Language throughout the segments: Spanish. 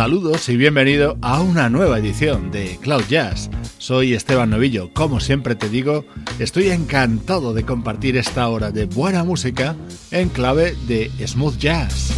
Saludos y bienvenido a una nueva edición de Cloud Jazz. Soy Esteban Novillo. Como siempre te digo, estoy encantado de compartir esta hora de buena música en clave de smooth jazz.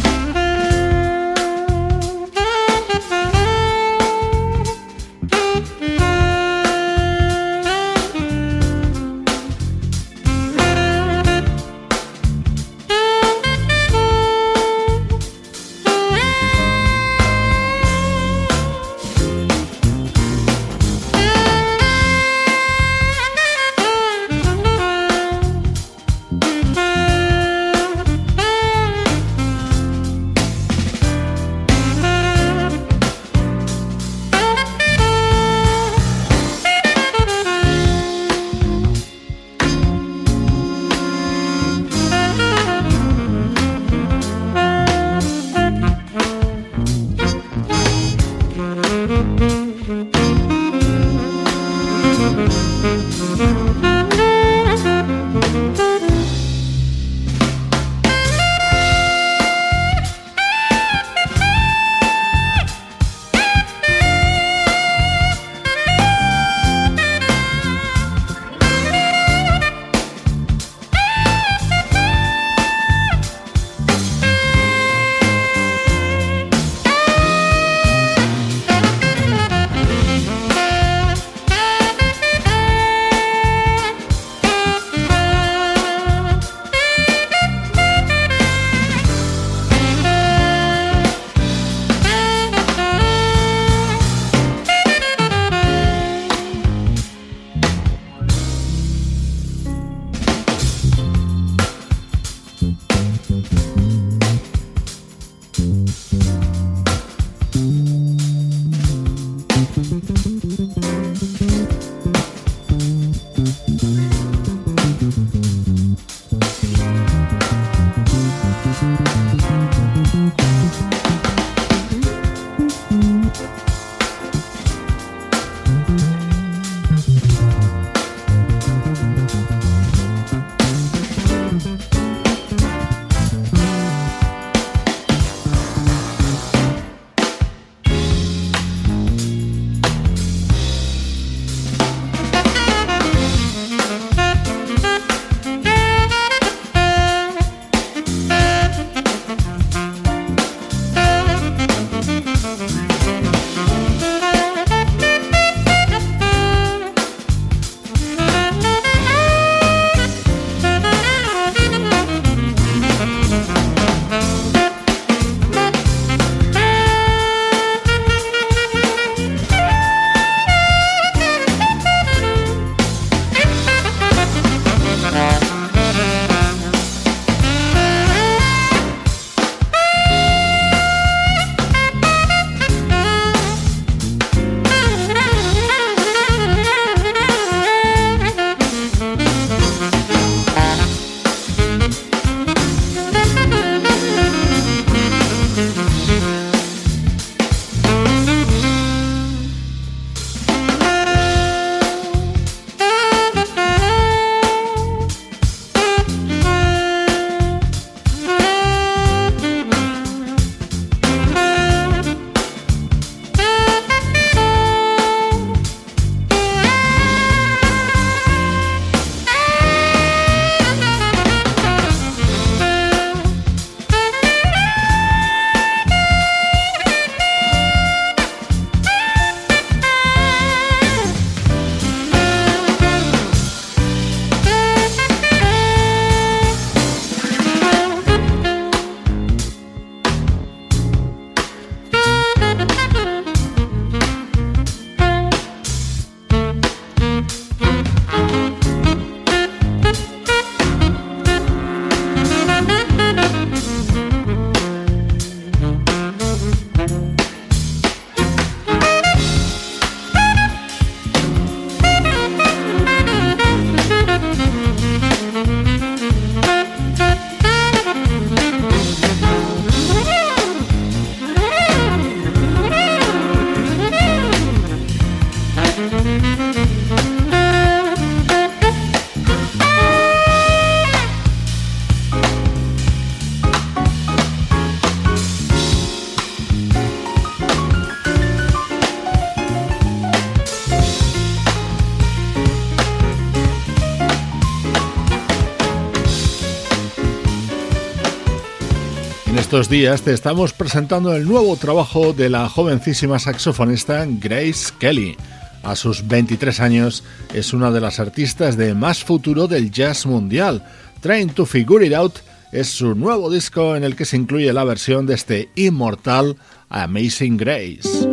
Estos días te estamos presentando el nuevo trabajo de la jovencísima saxofonista Grace Kelly. A sus 23 años es una de las artistas de más futuro del jazz mundial. Trying to Figure It Out es su nuevo disco en el que se incluye la versión de este inmortal Amazing Grace.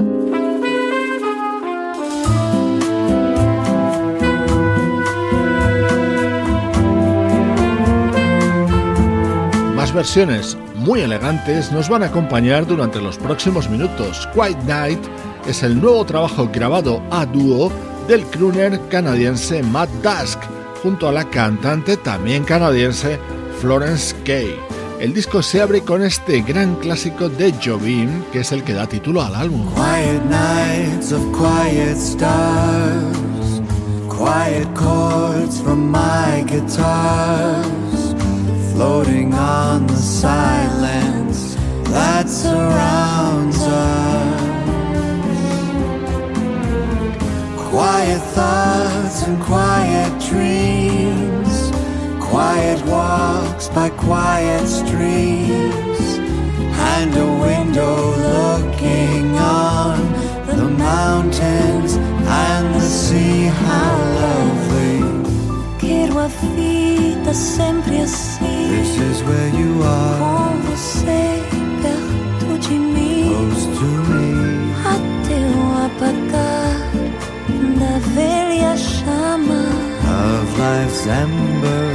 Más versiones muy elegantes nos van a acompañar durante los próximos minutos. Quiet Night es el nuevo trabajo grabado a dúo del crooner canadiense Matt Dusk junto a la cantante también canadiense Florence Kay. El disco se abre con este gran clásico de Jobim, que es el que da título al álbum. Quiet nights of quiet stars, quiet chords from my guitars, floating on the silence that surrounds us. Quiet thoughts and quiet dreams, quiet walks by quiet streets, and a window looking on the mountains and the sea. How lovely! Quero a vida sempre assim. This is where you are, Com perto de mim, close to me. até o apagar da velha chama. of life's ember.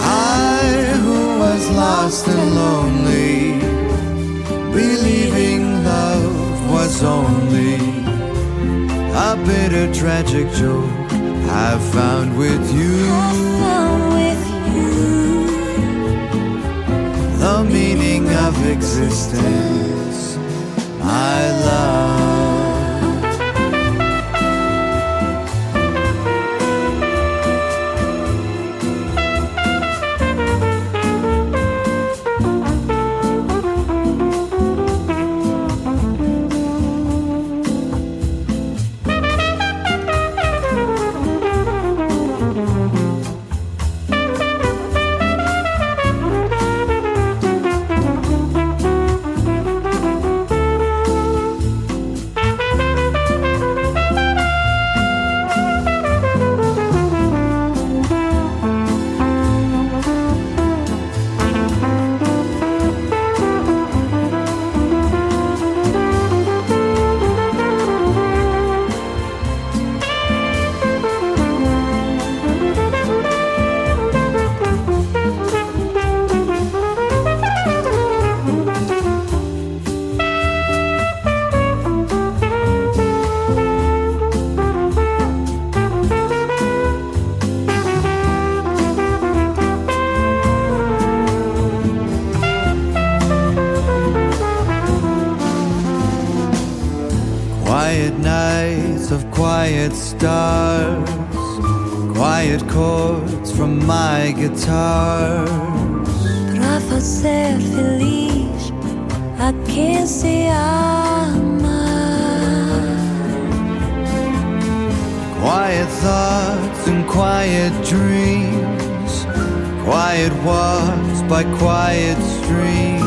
I who was lost and lonely, believing love was only a bitter tragic joke I've found with you. Found with The meaning of existence, my love. My guitar. pra fazer feliz a quem se ama. Quiet thoughts and quiet dreams, quiet walks by quiet streams.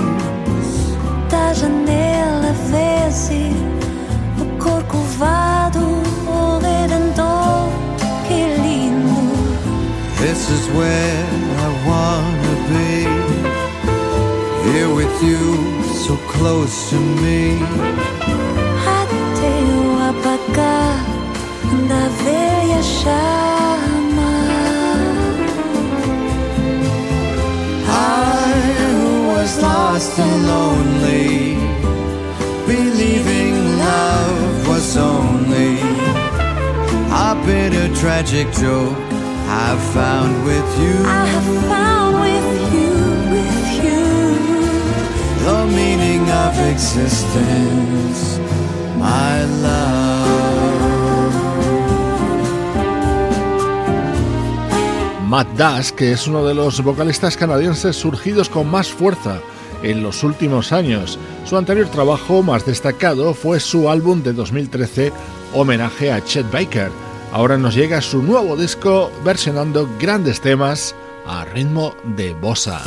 Is where I wanna be. Here with you, so close to me. Até o apagar da velha chama. I who was lost and lonely, believing love was only a bitter tragic joke I've found with you. I have found with you, with you. the meaning of existence, my love. Matt Dusk, que es uno de los vocalistas canadienses surgidos con más fuerza en los últimos años. Su anterior trabajo más destacado fue su álbum de 2013, homenaje a Chet Baker ahora nos llega su nuevo disco versionando grandes temas a ritmo de bossa.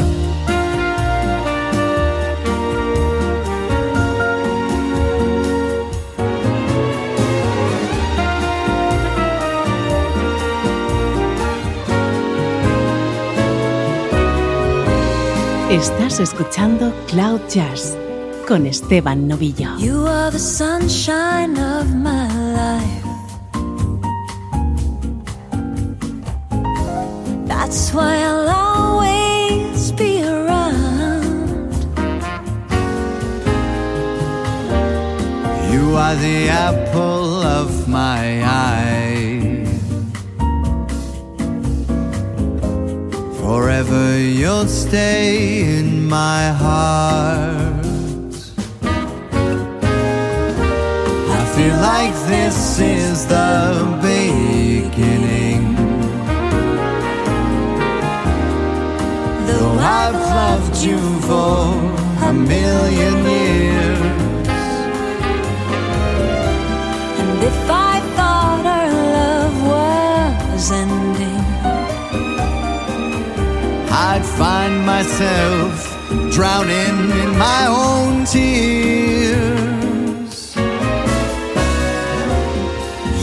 Estás escuchando Cloud Jazz con Esteban Novillo. You are the sunshine of my life. Why I'll always be around. You are the apple of my eye. Forever you'll stay in my heart. I feel like this is the beginning. I've loved you for a million years. And if I thought our love was ending, I'd find myself drowning in my own tears.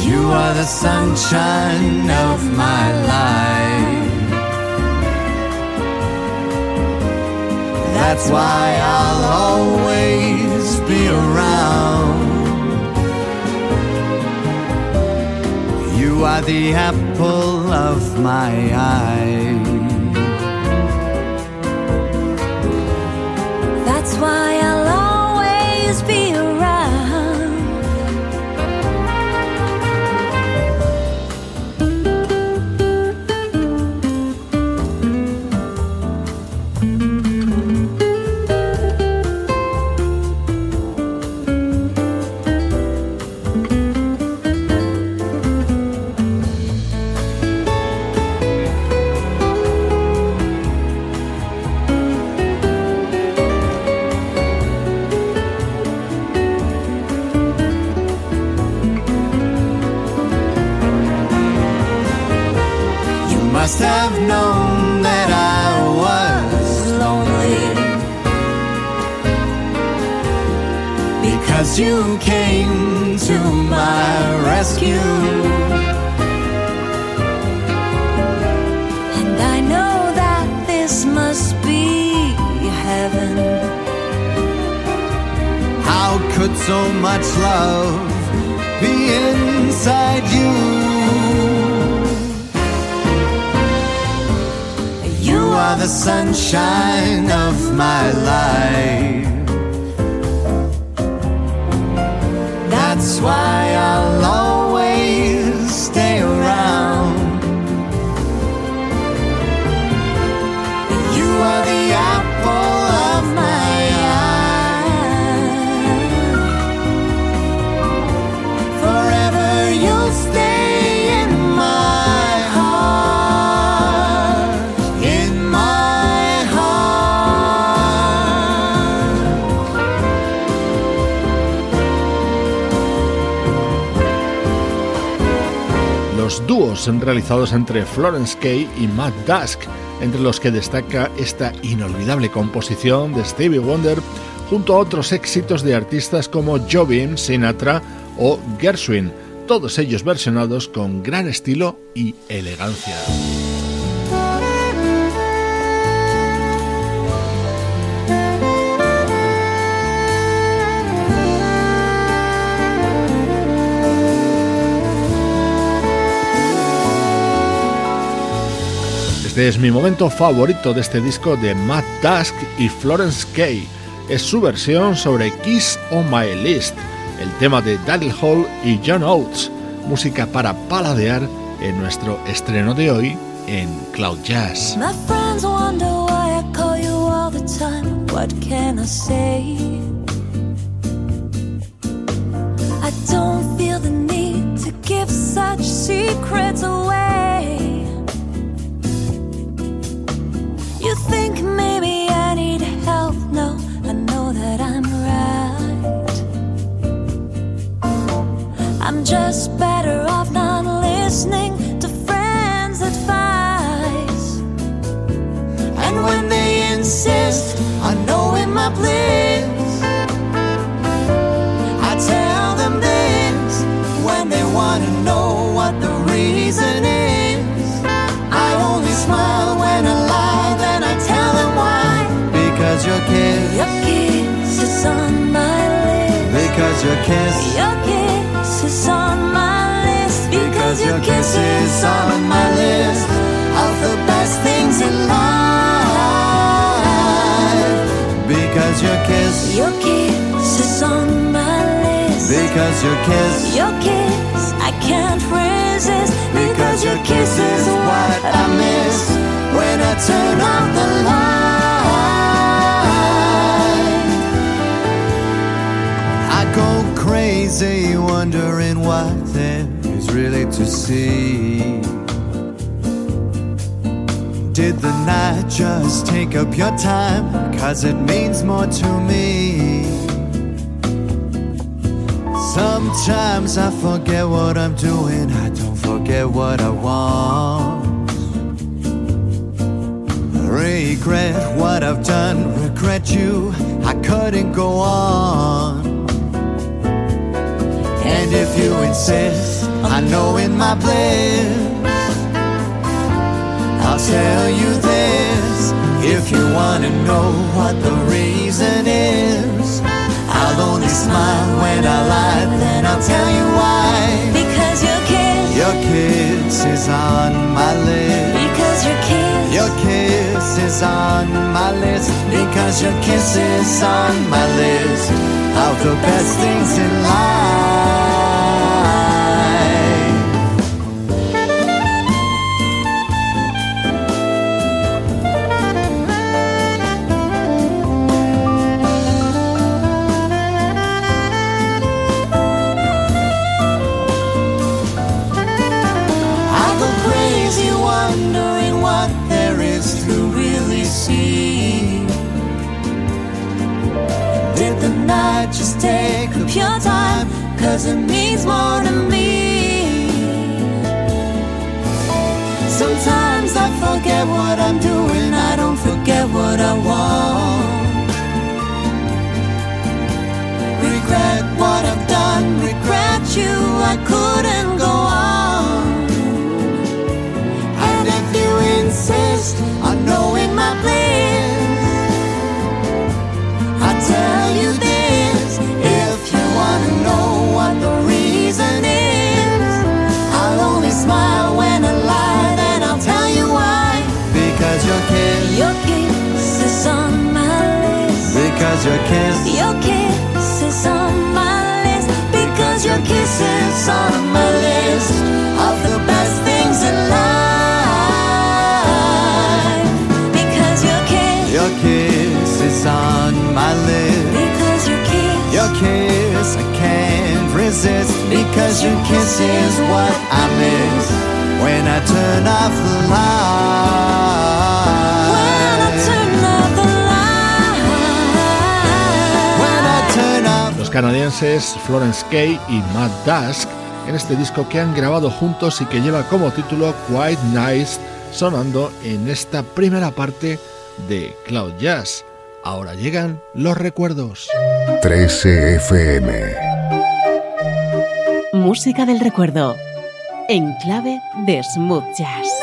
You are the sunshine of my life. That's why I'll always be around. You are the apple of my eye. that's why Los dúos realizados entre Florence Kay y Matt Dusk, entre los que destaca esta inolvidable composición de Stevie Wonder junto a otros éxitos de artistas como Jobim, Sinatra o Gershwin, todos ellos versionados con gran estilo y elegancia. Este es mi momento favorito de este disco de Matt Dusk y Florence Kay. Es su versión sobre Kiss on My List, el tema de Daryl Hall y John Oates, música para paladear en nuestro estreno de hoy en Cloud Jazz. Maybe I need help? No, I know that I'm right. I'm just better off not listening to friends' advice. And when they insist on knowing my bliss, I tell them this when they want to know what the reason is. I only smile is on my list. Because your kiss, Your kiss is on my list. because your kiss is on my list of the best things in life. Because your kiss, Your kiss is on my list. because your kiss, Your kiss, I can't resist. because your kiss is what I miss when I turn off the light. Crazy wondering what there is really to see. Did the night just take up your time? Cause it means more to me. Sometimes I forget what I'm doing, I don't forget what I want. Regret what I've done, regret you, I couldn't go on. And if you insist, I know in my bliss. I'll tell you this if you wanna know what the reason is. I'll only smile when I lie, then I'll tell you why. Because your kiss, Your kiss is on my list. because your kiss, Your kiss is on my list. Because your kiss is on my list of the best things in life. It means more to me. Sometimes I forget what I'm doing, I don't forget what I want. Regret what I've done, regret you, I couldn't on my list of the best things in life. Because your kiss, Your kiss is on my list. because your kiss, Your kiss, I can't resist because your kiss is what I miss when I turn off the when canadienses Florence Kay y Matt Dusk en este disco que han grabado juntos y que lleva como título Quite Nice sonando en esta primera parte de Cloud Jazz. Ahora llegan los recuerdos. 13 FM. Música del recuerdo. En clave de smooth jazz.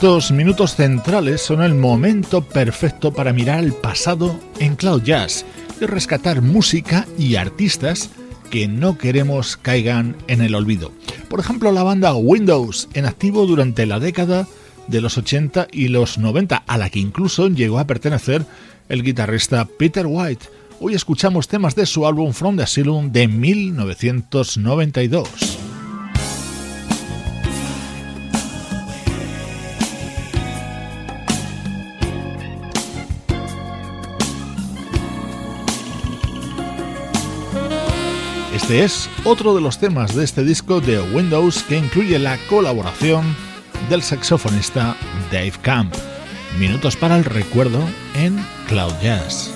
Estos minutos centrales son el momento perfecto para mirar al pasado en Cloud Jazz y rescatar música y artistas que no queremos caigan en el olvido. Por ejemplo, la banda Windows, en activo durante la década de los 80 y los 90, a la que incluso llegó a pertenecer el guitarrista Peter White. Hoy escuchamos temas de su álbum From the Asylum de 1992. Este es otro de los temas de este disco de Windows que incluye la colaboración del saxofonista Dave Camp. Minutos para el recuerdo en Cloud Jazz.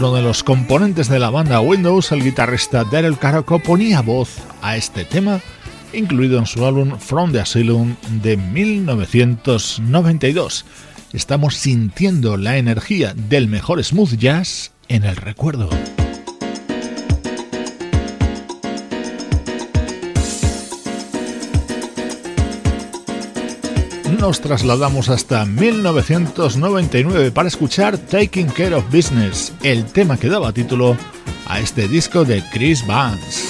Uno de los componentes de la banda Windows, el guitarrista Daryl Caraco, ponía voz a este tema, incluido en su álbum From the Asylum de 1992. Estamos sintiendo la energía del mejor smooth jazz en el recuerdo. Nos trasladamos hasta 1999 para escuchar Taking Care of Business, el tema que daba título a este disco de Chris Vance.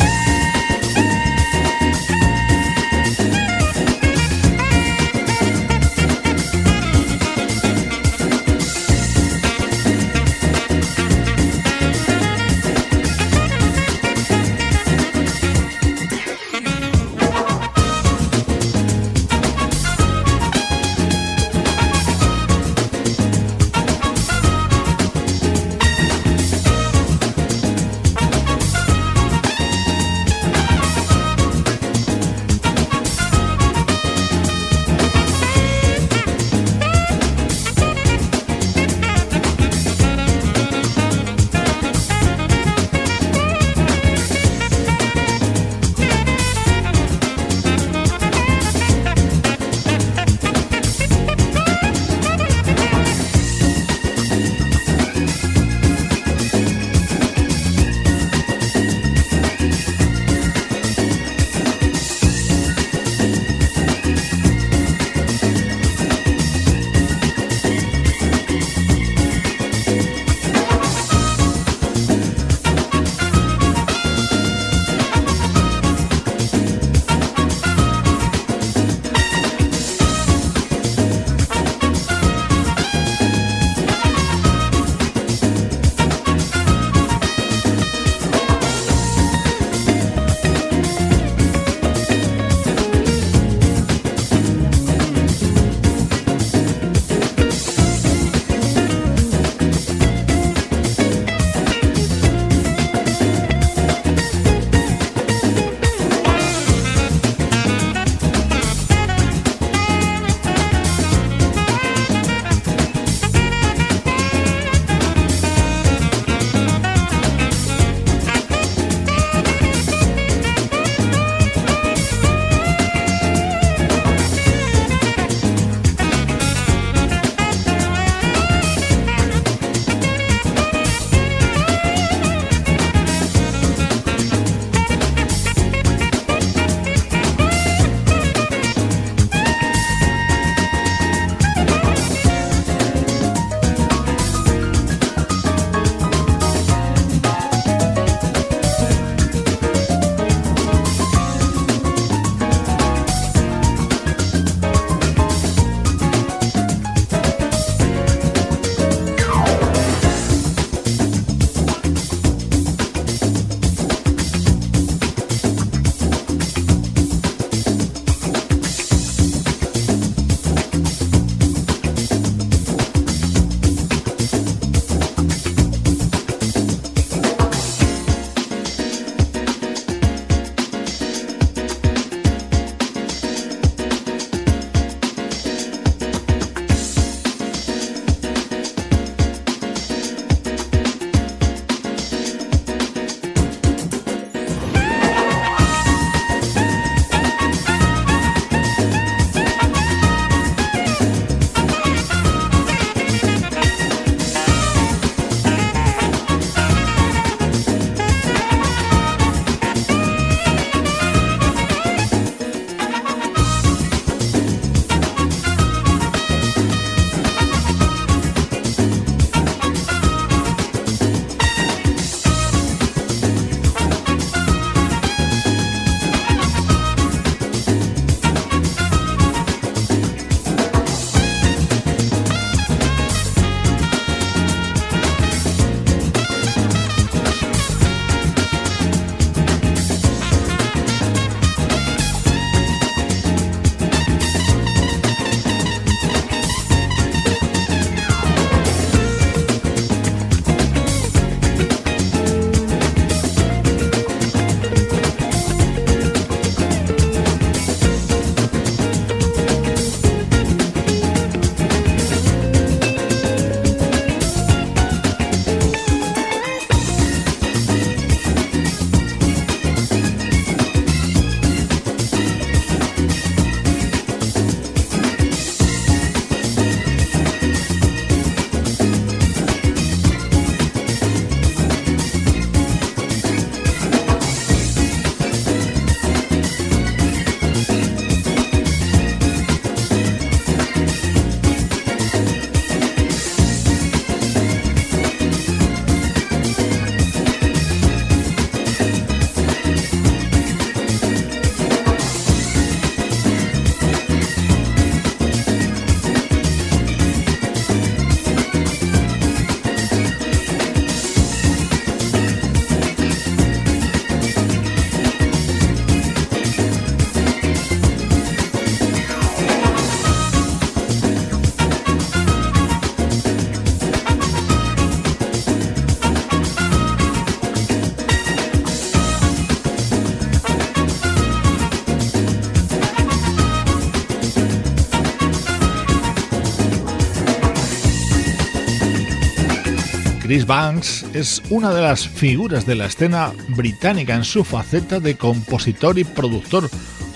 Chris Banks es una de las figuras de la escena británica en su faceta de compositor y productor.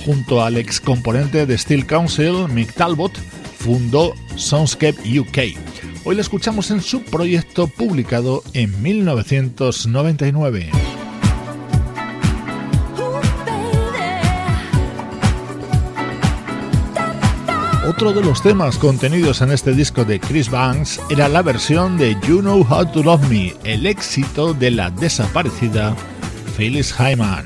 Junto al ex componente de Steel Council, Mick Talbot, fundó Soundscape UK. Hoy la escuchamos en su proyecto publicado en 1999. Otro de los temas contenidos en este disco de Chris Banks era la versión de You Know How to Love Me, el éxito de la desaparecida Phyllis Hyman.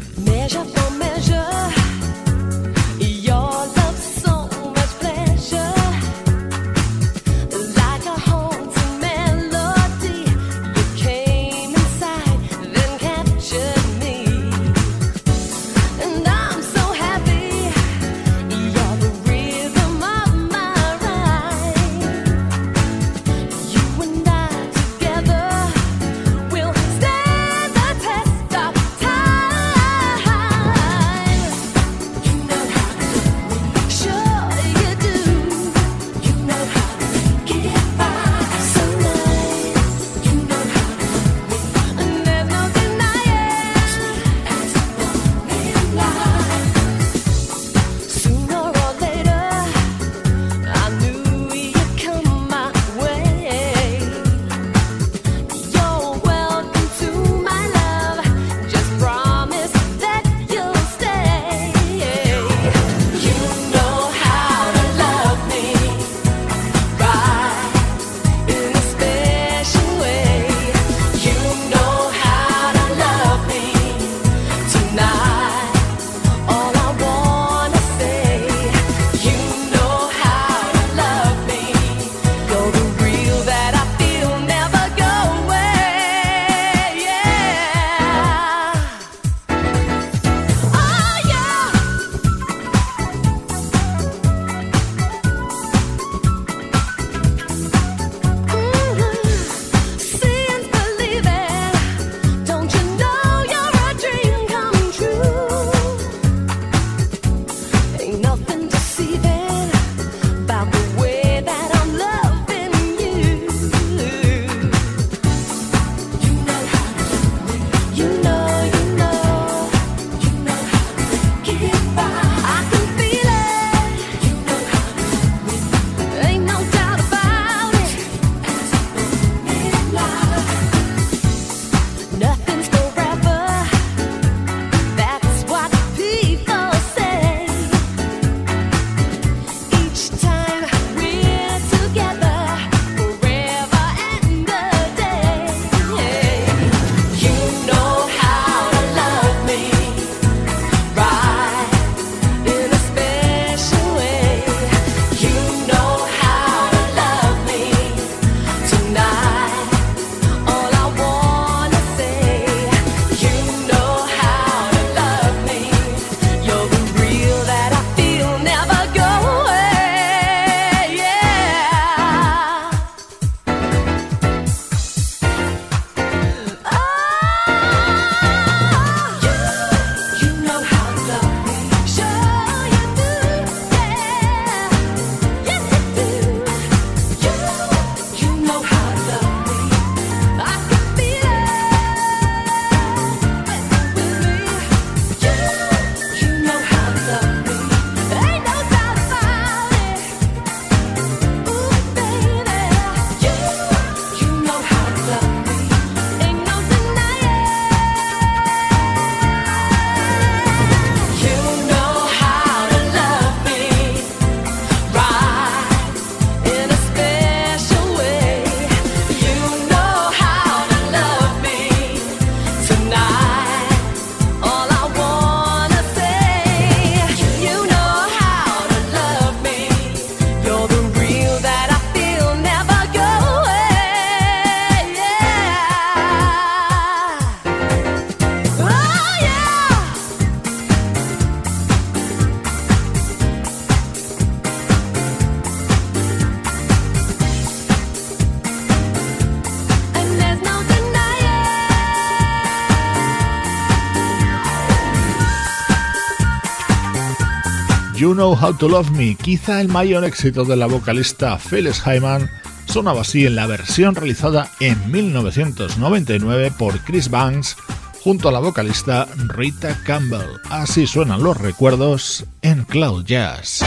Know How to Love Me, quizá el mayor éxito de la vocalista Phyllis Hyman, sonaba así en la versión realizada en 1999 por Chris Banks junto a la vocalista Rita Campbell. Así suenan los recuerdos en Cloud Jazz.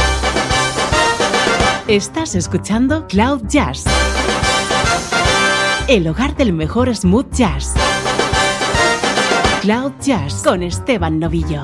Estás escuchando Cloud Jazz, el hogar del mejor smooth jazz. Cloud Jazz con Esteban Novillo.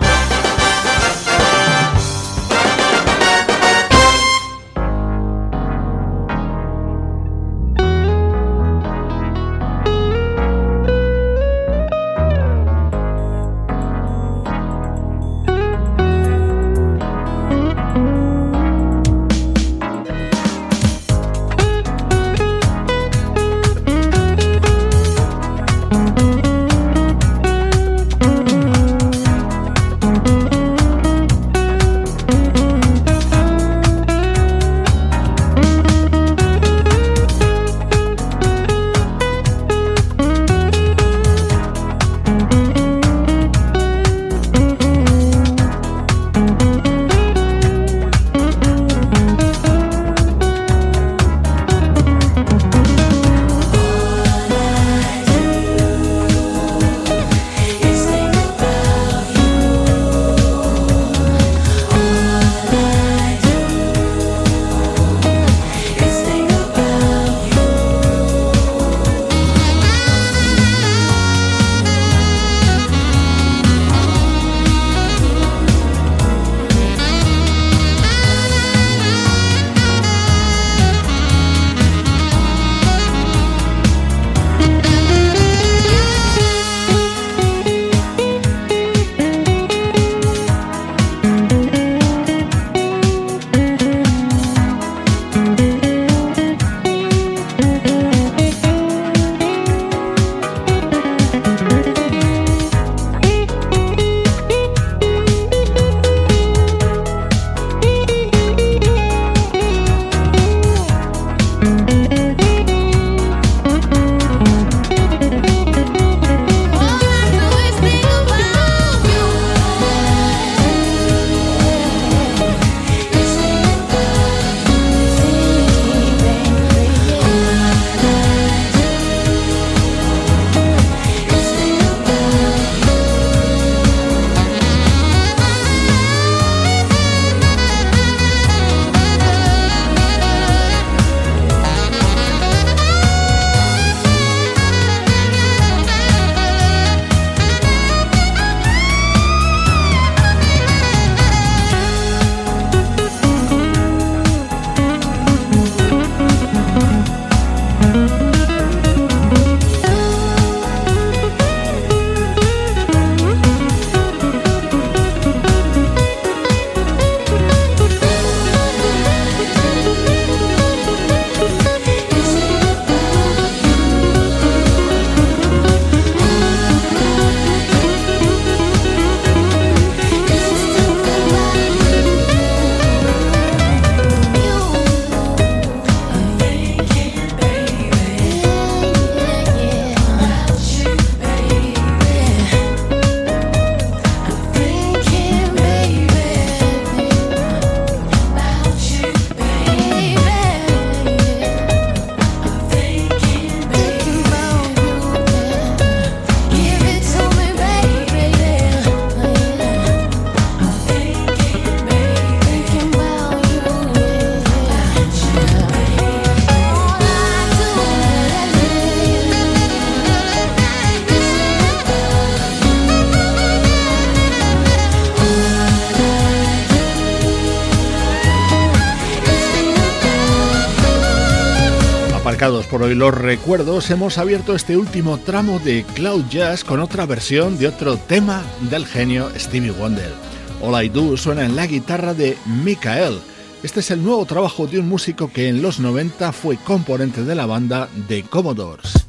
Hoy los recuerdos, hemos abierto este último tramo de Cloud Jazz con otra versión de otro tema del genio Stevie Wonder. All I Do suena en la guitarra de Michael. Este es el nuevo trabajo de un músico que en los 90 fue componente de la banda The Commodores.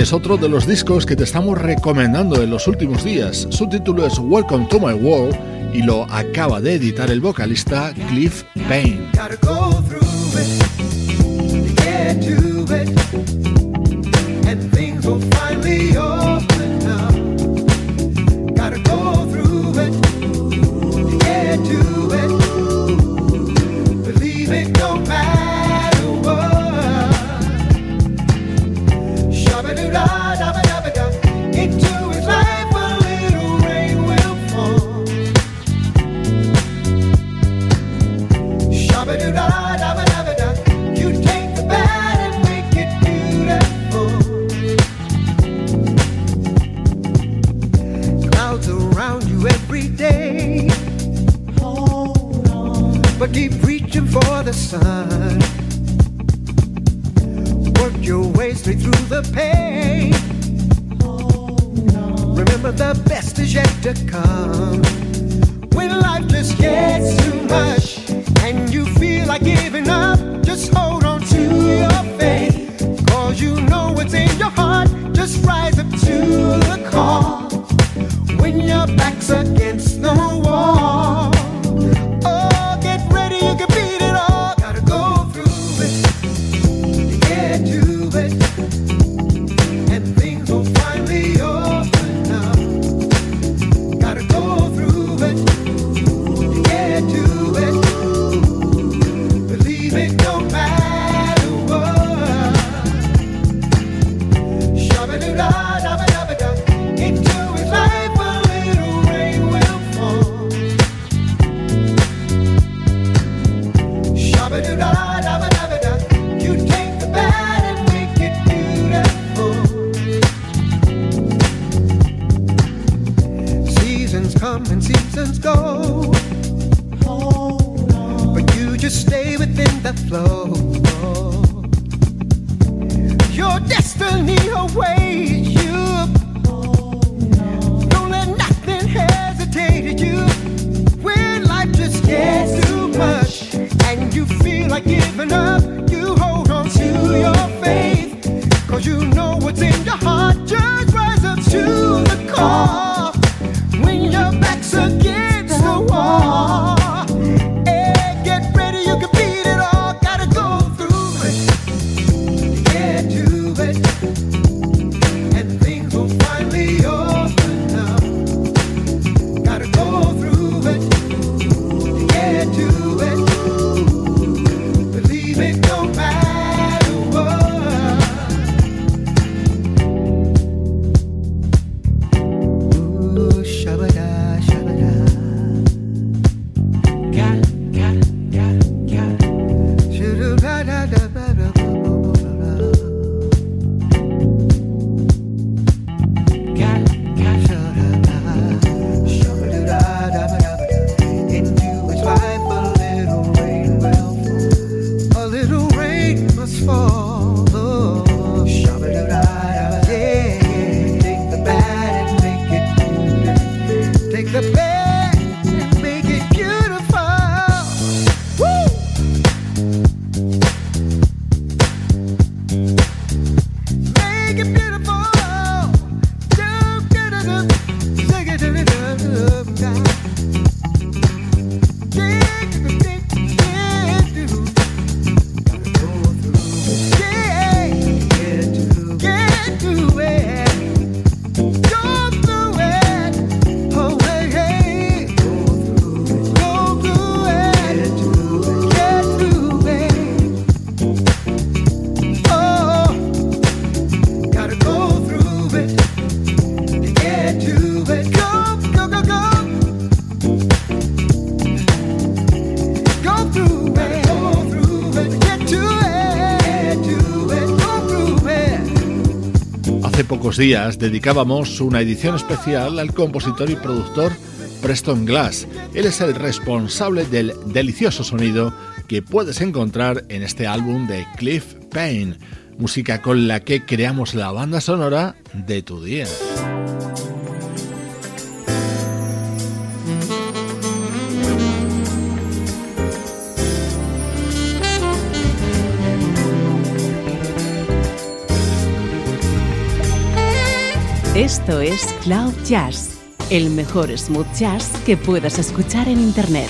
Es otro de los discos que te estamos recomendando en los últimos días. Su título es Welcome to My World y lo acaba de editar el vocalista Cliff Payne. Días dedicábamos una edición especial al compositor y productor Preston Glass. Él es el responsable del delicioso sonido que puedes encontrar en este álbum de Cliff Payne, música con la que creamos la banda sonora de tu día. Esto es Cloud Jazz, el mejor smooth jazz que puedas escuchar en Internet.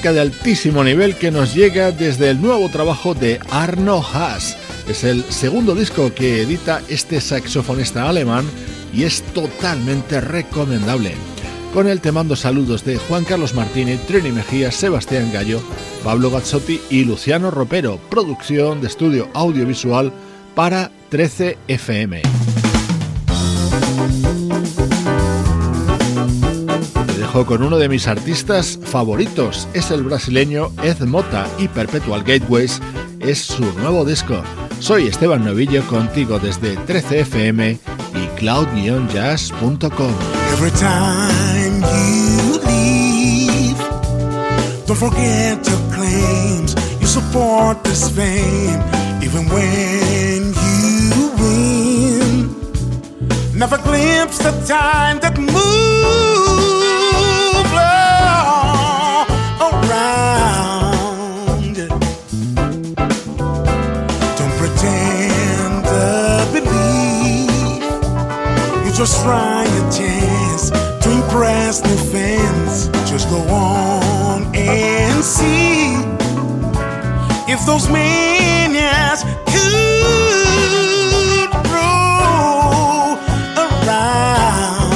Música de altísimo nivel que nos llega desde el nuevo trabajo de Arno Haas. Es el segundo disco que edita este saxofonista alemán y es totalmente recomendable. Con él te mando saludos de Juan Carlos Martínez, Trini Mejía, Sebastián Gallo, Pablo Gazzotti y Luciano Ropero, producción de estudio audiovisual para 13 FM. Con uno de mis artistas favoritos. Es el brasileño Ed Mota y Perpetual Gateways es su nuevo disco. Soy Esteban Novillo contigo desde 13fm y cloud-jazz.com. Every time you leave, don't forget your claims. You support this fame, even when you win. Never glimpse the time that moves. Just try a chance to impress the fans. Just go on and see if those manias could grow around.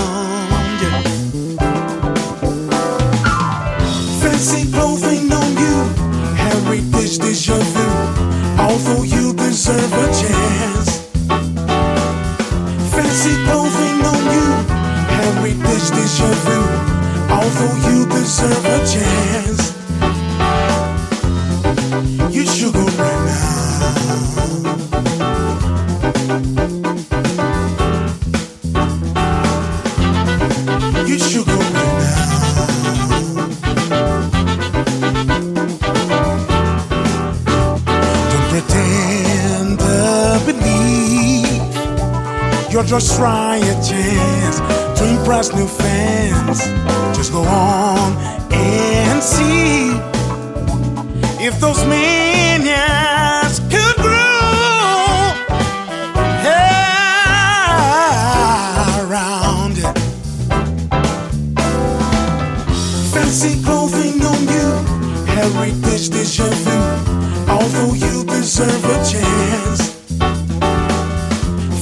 Fancy clothing on you, heritage deja vu. Although you deserve a chance. Deja vu. Although you deserve a chance, you should go right now. You should go right now. Don't pretend to believe you're just trying chance impress new fans. Just go on and see if those minions could grow around it. Fancy clothing on you, heritage deja vu. Although you deserve a chance.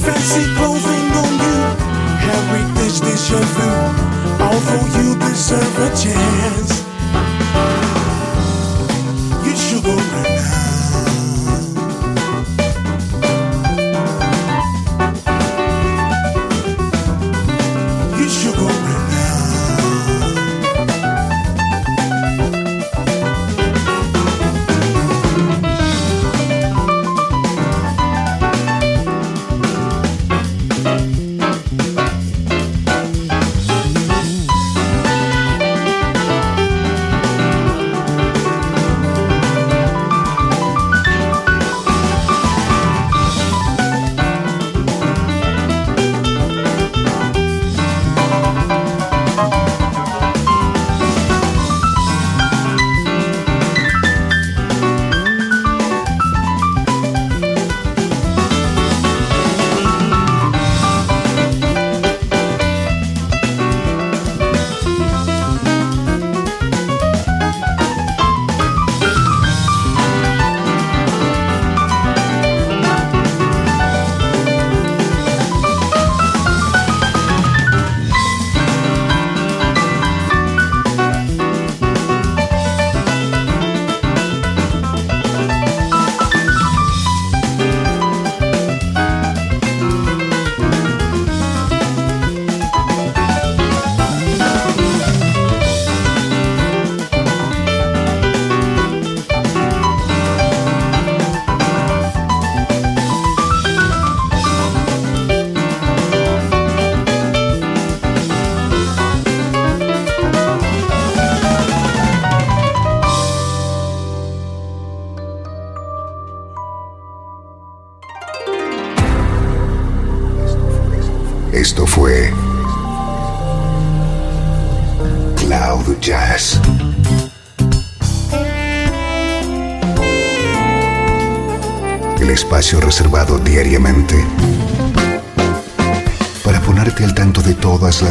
Fancy clothing deja vu. Although you deserve a chance,